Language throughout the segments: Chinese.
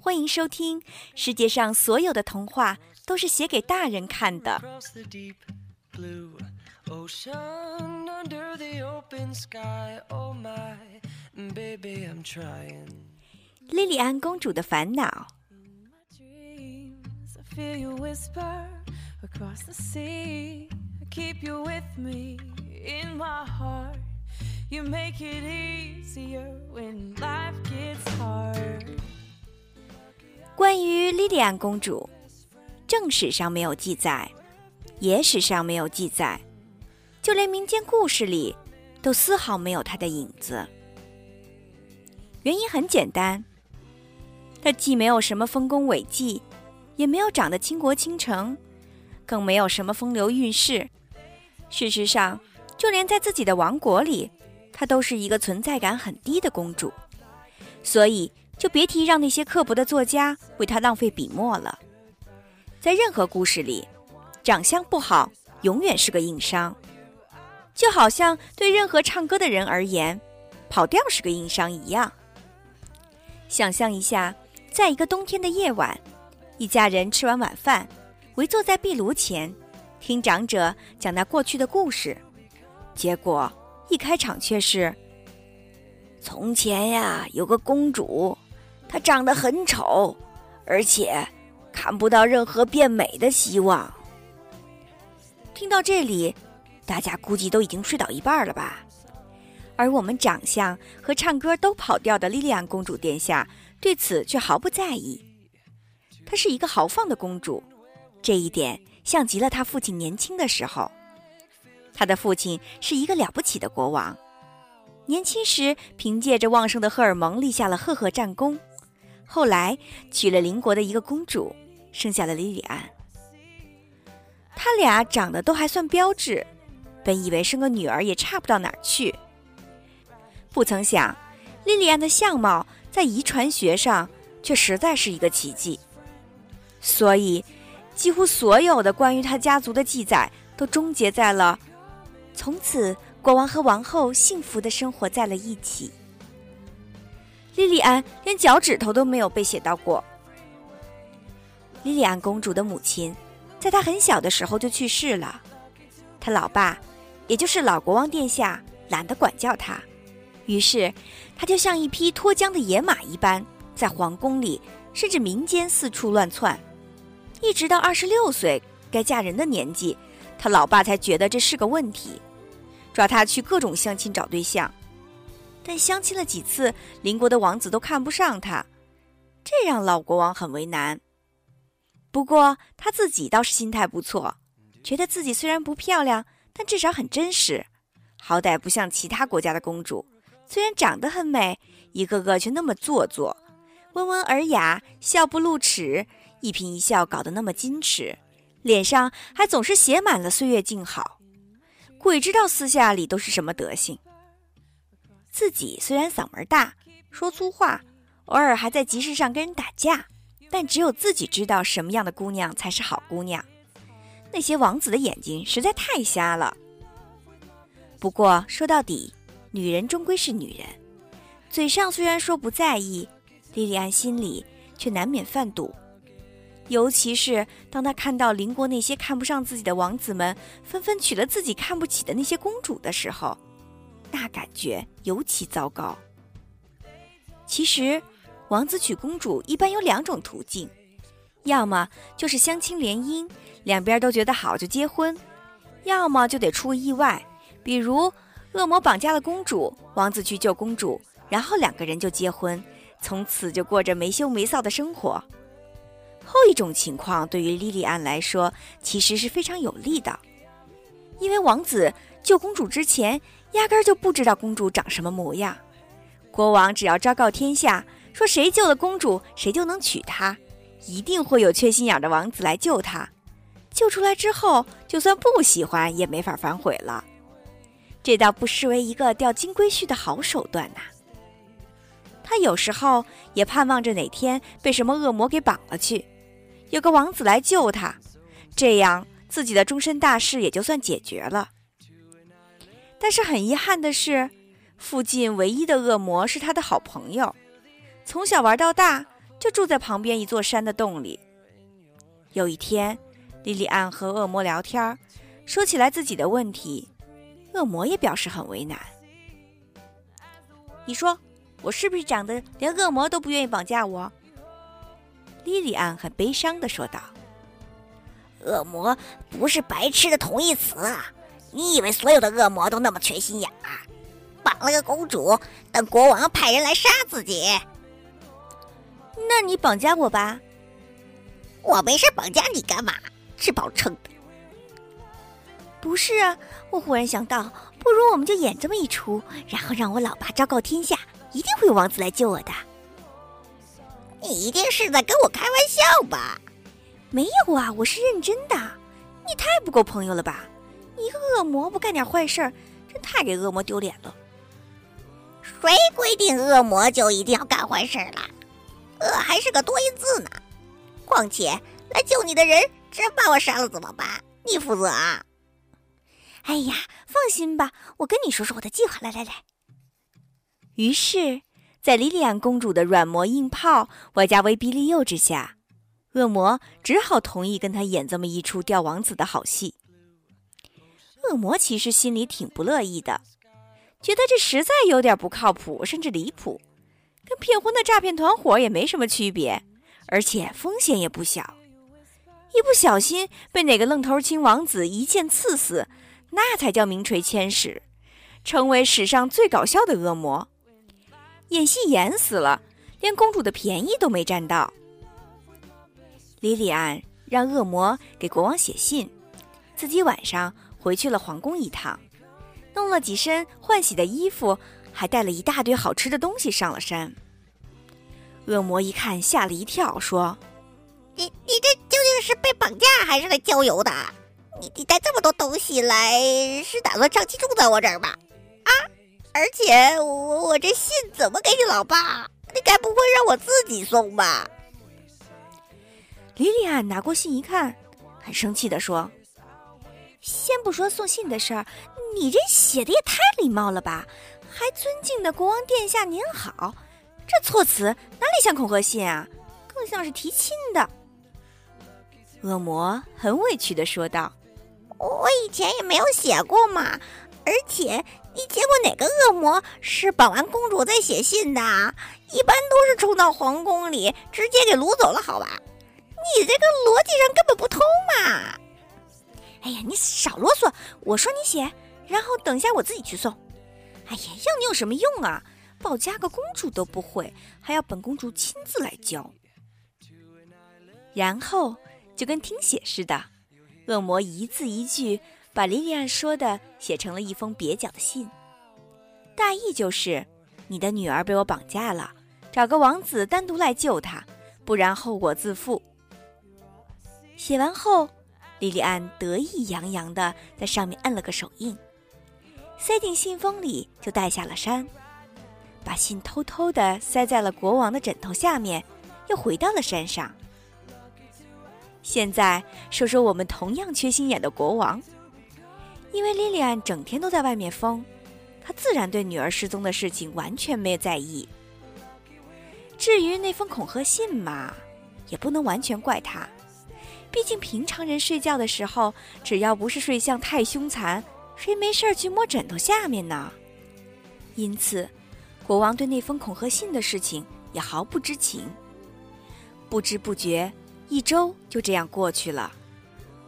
欢迎收听。世界上所有的童话都是写给大人看的。莉莉安公主的烦恼。You make it easier when life gets hard 关于莉莉安公主，正史上没有记载，野史上没有记载，就连民间故事里都丝毫没有她的影子。原因很简单，她既没有什么丰功伟绩，也没有长得倾国倾城，更没有什么风流韵事。事实上，就连在自己的王国里。她都是一个存在感很低的公主，所以就别提让那些刻薄的作家为她浪费笔墨了。在任何故事里，长相不好永远是个硬伤，就好像对任何唱歌的人而言，跑调是个硬伤一样。想象一下，在一个冬天的夜晚，一家人吃完晚饭，围坐在壁炉前，听长者讲那过去的故事，结果。一开场却是：从前呀，有个公主，她长得很丑，而且看不到任何变美的希望。听到这里，大家估计都已经睡倒一半了吧？而我们长相和唱歌都跑调的莉莉安公主殿下对此却毫不在意。她是一个豪放的公主，这一点像极了她父亲年轻的时候。他的父亲是一个了不起的国王，年轻时凭借着旺盛的荷尔蒙立下了赫赫战功，后来娶了邻国的一个公主，生下了莉莉安。他俩长得都还算标致，本以为生个女儿也差不到哪儿去，不曾想莉莉安的相貌在遗传学上却实在是一个奇迹，所以几乎所有的关于他家族的记载都终结在了。从此，国王和王后幸福的生活在了一起。莉莉安连脚趾头都没有被写到过。莉莉安公主的母亲，在她很小的时候就去世了，她老爸，也就是老国王殿下，懒得管教她，于是她就像一匹脱缰的野马一般，在皇宫里甚至民间四处乱窜，一直到二十六岁该嫁人的年纪，她老爸才觉得这是个问题。抓他去各种相亲找对象，但相亲了几次，邻国的王子都看不上他，这让老国王很为难。不过他自己倒是心态不错，觉得自己虽然不漂亮，但至少很真实，好歹不像其他国家的公主，虽然长得很美，一个个却那么做作，温文尔雅，笑不露齿，一颦一笑搞得那么矜持，脸上还总是写满了岁月静好。鬼知道私下里都是什么德行。自己虽然嗓门大，说粗话，偶尔还在集市上跟人打架，但只有自己知道什么样的姑娘才是好姑娘。那些王子的眼睛实在太瞎了。不过说到底，女人终归是女人，嘴上虽然说不在意，莉莉安心里却难免犯堵。尤其是当他看到邻国那些看不上自己的王子们纷纷娶了自己看不起的那些公主的时候，那感觉尤其糟糕。其实，王子娶公主一般有两种途径：要么就是相亲联姻，两边都觉得好就结婚；要么就得出个意外，比如恶魔绑架了公主，王子去救公主，然后两个人就结婚，从此就过着没羞没臊的生活。后一种情况对于莉莉安来说其实是非常有利的，因为王子救公主之前压根儿就不知道公主长什么模样。国王只要昭告天下，说谁救了公主，谁就能娶她，一定会有缺心眼的王子来救她。救出来之后，就算不喜欢也没法反悔了。这倒不失为一个钓金龟婿的好手段呐。他有时候也盼望着哪天被什么恶魔给绑了去。有个王子来救他，这样自己的终身大事也就算解决了。但是很遗憾的是，附近唯一的恶魔是他的好朋友，从小玩到大，就住在旁边一座山的洞里。有一天，莉莉安和恶魔聊天，说起来自己的问题，恶魔也表示很为难。你说，我是不是长得连恶魔都不愿意绑架我？莉莉安很悲伤的说道：“恶魔不是白痴的同义词啊！你以为所有的恶魔都那么缺心眼啊？绑了个公主，等国王派人来杀自己？那你绑架我吧。”我没事绑架你干嘛？吃饱撑的。不是啊，我忽然想到，不如我们就演这么一出，然后让我老爸昭告天下，一定会有王子来救我的。你一定是在跟我开玩笑吧？没有啊，我是认真的。你太不够朋友了吧？一个恶魔不干点坏事儿，真太给恶魔丢脸了。谁规定恶魔就一定要干坏事了？恶还是个多音字呢。况且来救你的人真把我杀了怎么办？你负责啊！哎呀，放心吧，我跟你说说我的计划。来来来。于是，在莉莉安公主的软磨硬泡，外加威逼利诱之下，恶魔只好同意跟他演这么一出钓王子的好戏。恶魔其实心里挺不乐意的，觉得这实在有点不靠谱，甚至离谱，跟骗婚的诈骗团伙也没什么区别。而且风险也不小，一不小心被哪个愣头青王子一剑刺死，那才叫名垂千史，成为史上最搞笑的恶魔。演戏演死了，连公主的便宜都没占到。莉莉安让恶魔给国王写信，自己晚上回去了皇宫一趟，弄了几身换洗的衣服，还带了一大堆好吃的东西上了山。恶魔一看，吓了一跳，说：“你你这究竟是被绑架还是来郊游的？你你带这么多东西来，是打算长期住在我这儿吧？啊！而且我我这信怎么给你老爸？你该不会让我自己送吧？”莉莉安拿过信一看，很生气的说：“先不说送信的事儿，你这写的也太礼貌了吧？还尊敬的国王殿下您好。”这措辞哪里像恐吓信啊，更像是提亲的。恶魔很委屈的说道：“我以前也没有写过嘛，而且你见过哪个恶魔是绑完公主再写信的？一般都是冲到皇宫里直接给掳走了，好吧？你这个逻辑上根本不通嘛！哎呀，你少啰嗦，我说你写，然后等一下我自己去送。哎呀，要你有什么用啊？”保家个公主都不会，还要本公主亲自来教。然后就跟听写似的，恶魔一字一句把莉莉安说的写成了一封蹩脚的信，大意就是你的女儿被我绑架了，找个王子单独来救她，不然后果自负。写完后，莉莉安得意洋洋的在上面摁了个手印，塞进信封里，就带下了山。把信偷偷地塞在了国王的枕头下面，又回到了山上。现在说说我们同样缺心眼的国王，因为莉莉安整天都在外面疯，他自然对女儿失踪的事情完全没有在意。至于那封恐吓信嘛，也不能完全怪他，毕竟平常人睡觉的时候，只要不是睡相太凶残，谁没事儿去摸枕头下面呢？因此。国王对那封恐吓信的事情也毫不知情。不知不觉，一周就这样过去了，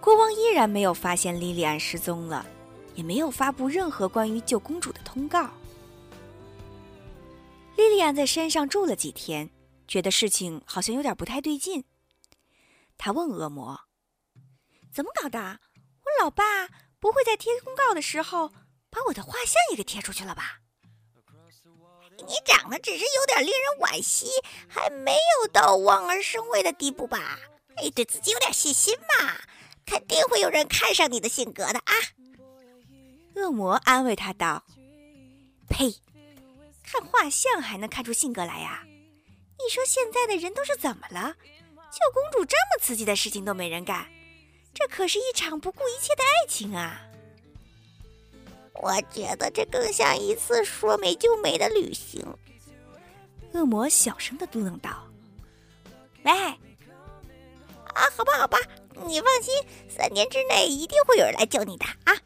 国王依然没有发现莉莉安失踪了，也没有发布任何关于救公主的通告。莉莉安在山上住了几天，觉得事情好像有点不太对劲。他问恶魔：“怎么搞的？我老爸不会在贴公告的时候把我的画像也给贴出去了吧？”你长得只是有点令人惋惜，还没有到望而生畏的地步吧？哎，对自己有点信心嘛，肯定会有人看上你的性格的啊！恶魔安慰他道：“呸，看画像还能看出性格来呀？你说现在的人都是怎么了？救公主这么刺激的事情都没人干，这可是一场不顾一切的爱情啊！”我觉得这更像一次说没就没的旅行。恶魔小声的嘟囔道：“喂，啊，好吧，好吧，你放心，三天之内一定会有人来救你的啊！”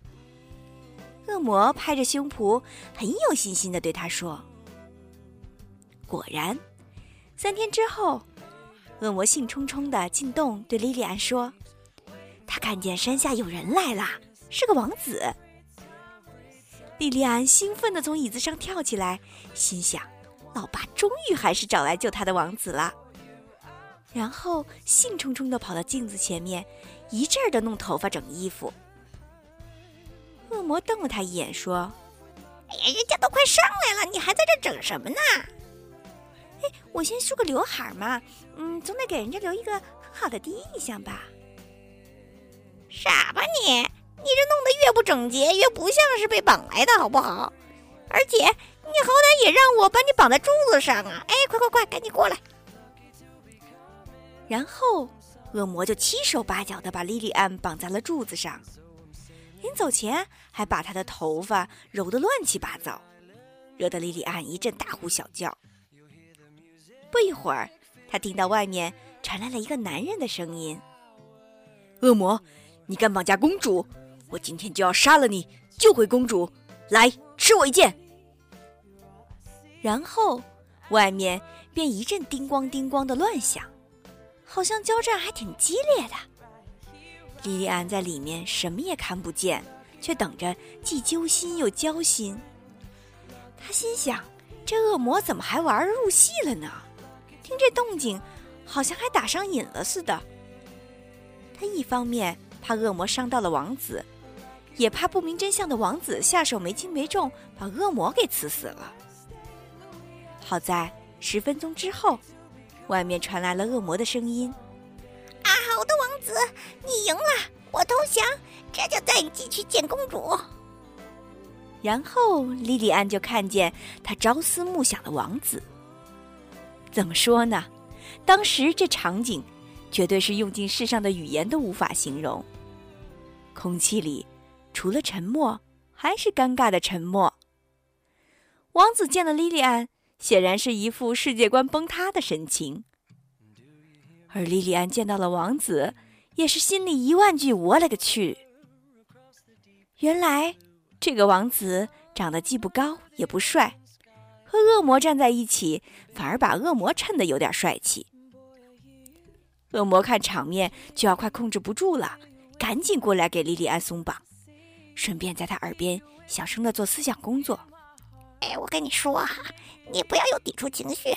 恶魔拍着胸脯，很有信心的对他说：“果然，三天之后，恶魔兴冲冲的进洞，对莉莉安说：‘他看见山下有人来了，是个王子。’莉莉安兴奋的从椅子上跳起来，心想：老爸终于还是找来救他的王子了。然后兴冲冲的跑到镜子前面，一阵儿的弄头发、整衣服。”恶魔瞪了他一眼，说：“哎呀，人家都快上来了，你还在这整什么呢？哎，我先梳个刘海嘛，嗯，总得给人家留一个很好的第一印象吧。傻吧你？你这弄得越不整洁，越不像是被绑来的，好不好？而且你好歹也让我把你绑在柱子上啊！哎，快快快，赶紧过来！”然后，恶魔就七手八脚的把莉莉安绑在了柱子上。临走前，还把她的头发揉得乱七八糟，惹得莉莉安一阵大呼小叫。不一会儿，他听到外面传来了一个男人的声音：“恶魔，你敢绑架公主，我今天就要杀了你，救回公主！来，吃我一剑！”然后，外面便一阵叮咣叮咣的乱响，好像交战还挺激烈的。莉莉安在里面什么也看不见，却等着，既揪心又焦心。她心想：这恶魔怎么还玩入戏了呢？听这动静，好像还打上瘾了似的。她一方面怕恶魔伤到了王子，也怕不明真相的王子下手没轻没重，把恶魔给刺死了。好在十分钟之后，外面传来了恶魔的声音。啊，好的，王子，你赢了，我投降，这就带你进去见公主。然后莉莉安就看见他朝思暮想的王子。怎么说呢？当时这场景，绝对是用尽世上的语言都无法形容。空气里，除了沉默，还是尴尬的沉默。王子见了莉莉安，显然是一副世界观崩塌的神情。而莉莉安见到了王子，也是心里一万句“我勒个去”。原来这个王子长得既不高也不帅，和恶魔站在一起，反而把恶魔衬得有点帅气。恶魔看场面就要快控制不住了，赶紧过来给莉莉安松绑，顺便在她耳边小声的做思想工作。哎，我跟你说哈，你不要有抵触情绪。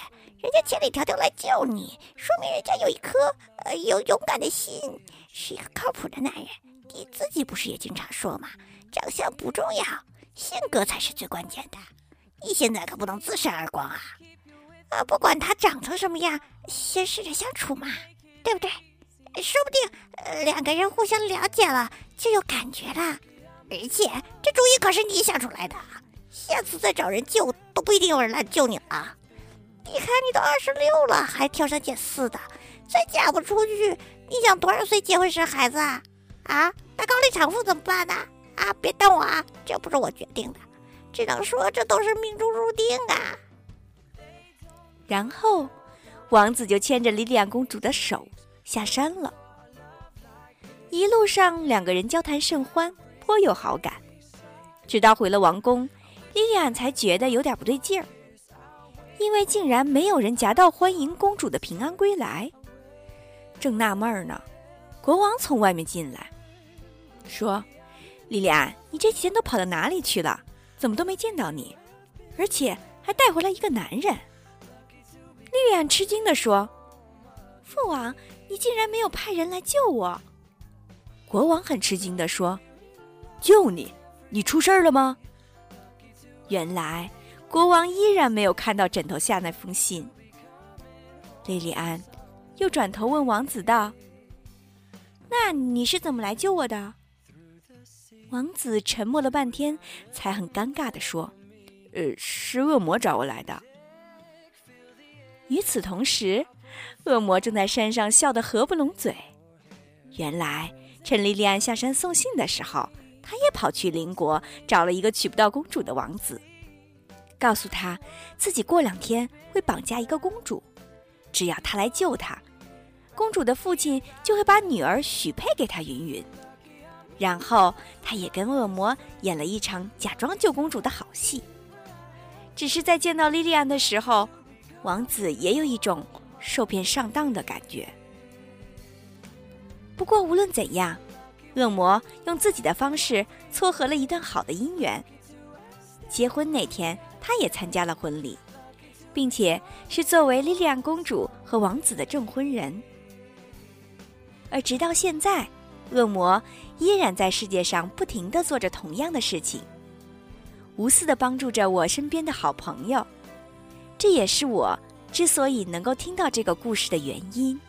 人家千里迢迢来救你，说明人家有一颗呃有勇敢的心，是一个靠谱的男人。你自己不是也经常说吗？长相不重要，性格才是最关键的。你现在可不能自扇耳光啊！啊，不管他长成什么样，先试着相处嘛，对不对？说不定呃两个人互相了解了，就有感觉了。而且这主意可是你想出来的，下次再找人救都不一定有人来救你了。你看，你都二十六了，还挑三拣四的，再嫁不出去，你想多少岁结婚生孩子啊？啊，那高龄产妇怎么办呢？啊，别瞪我啊，这不是我决定的，只能说这都是命中注定啊。然后，王子就牵着莉莉安公主的手下山了。一路上，两个人交谈甚欢，颇有好感。直到回了王宫，莉莉安才觉得有点不对劲儿。因为竟然没有人夹道欢迎公主的平安归来，正纳闷呢，国王从外面进来，说：“莉莉安，你这几天都跑到哪里去了？怎么都没见到你？而且还带回来一个男人。”莉莉安吃惊地说：“父王，你竟然没有派人来救我！”国王很吃惊地说：“救你？你出事了吗？”原来。国王依然没有看到枕头下那封信。莉莉安又转头问王子道：“那你是怎么来救我的？”王子沉默了半天，才很尴尬的说：“呃，是恶魔找我来的。”与此同时，恶魔正在山上笑得合不拢嘴。原来，趁莉莉安下山送信的时候，他也跑去邻国找了一个娶不到公主的王子。告诉他自己过两天会绑架一个公主，只要他来救她，公主的父亲就会把女儿许配给他云云。然后他也跟恶魔演了一场假装救公主的好戏。只是在见到莉莉安的时候，王子也有一种受骗上当的感觉。不过无论怎样，恶魔用自己的方式撮合了一段好的姻缘。结婚那天，他也参加了婚礼，并且是作为莉莉安公主和王子的证婚人。而直到现在，恶魔依然在世界上不停地做着同样的事情，无私地帮助着我身边的好朋友。这也是我之所以能够听到这个故事的原因。